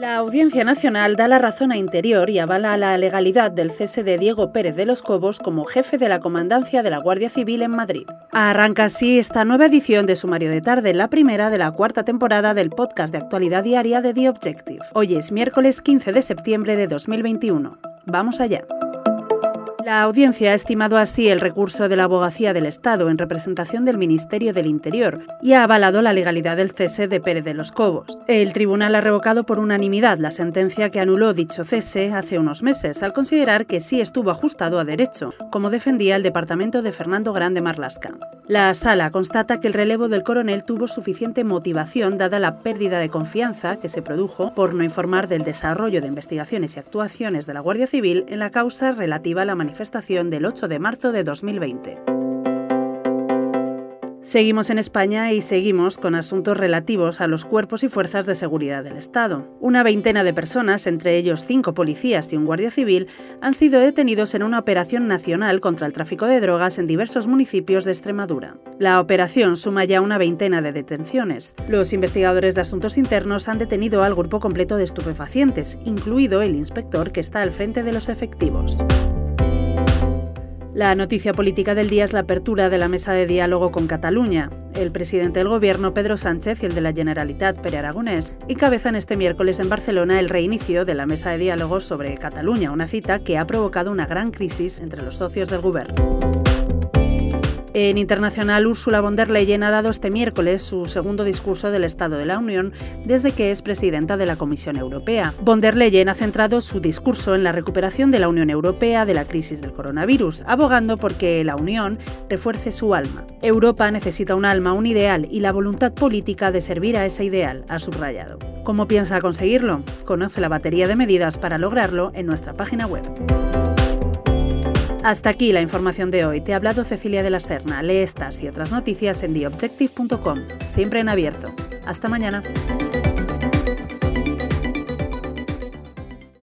La Audiencia Nacional da la razón a Interior y avala la legalidad del cese de Diego Pérez de los Cobos como jefe de la comandancia de la Guardia Civil en Madrid. Arranca así esta nueva edición de Sumario de Tarde, la primera de la cuarta temporada del podcast de actualidad diaria de The Objective. Hoy es miércoles 15 de septiembre de 2021. Vamos allá. La audiencia ha estimado así el recurso de la Abogacía del Estado en representación del Ministerio del Interior y ha avalado la legalidad del cese de Pérez de los Cobos. El tribunal ha revocado por unanimidad la sentencia que anuló dicho cese hace unos meses, al considerar que sí estuvo ajustado a derecho, como defendía el departamento de Fernando Grande Marlasca. La sala constata que el relevo del coronel tuvo suficiente motivación dada la pérdida de confianza que se produjo por no informar del desarrollo de investigaciones y actuaciones de la Guardia Civil en la causa relativa a la manifestación del 8 de marzo de 2020. Seguimos en España y seguimos con asuntos relativos a los cuerpos y fuerzas de seguridad del Estado. Una veintena de personas, entre ellos cinco policías y un guardia civil, han sido detenidos en una operación nacional contra el tráfico de drogas en diversos municipios de Extremadura. La operación suma ya una veintena de detenciones. Los investigadores de asuntos internos han detenido al grupo completo de estupefacientes, incluido el inspector que está al frente de los efectivos. La noticia política del día es la apertura de la mesa de diálogo con Cataluña. El presidente del gobierno, Pedro Sánchez, y el de la Generalitat, Pere Aragonés, encabezan este miércoles en Barcelona el reinicio de la mesa de diálogo sobre Cataluña, una cita que ha provocado una gran crisis entre los socios del gobierno. En internacional, Ursula von der Leyen ha dado este miércoles su segundo discurso del Estado de la Unión desde que es presidenta de la Comisión Europea. Von der Leyen ha centrado su discurso en la recuperación de la Unión Europea de la crisis del coronavirus, abogando por que la Unión refuerce su alma. Europa necesita un alma, un ideal y la voluntad política de servir a ese ideal, ha subrayado. ¿Cómo piensa conseguirlo? Conoce la batería de medidas para lograrlo en nuestra página web. Hasta aquí la información de hoy. Te ha hablado Cecilia de la Serna. Lee estas y otras noticias en theobjective.com, siempre en abierto. Hasta mañana.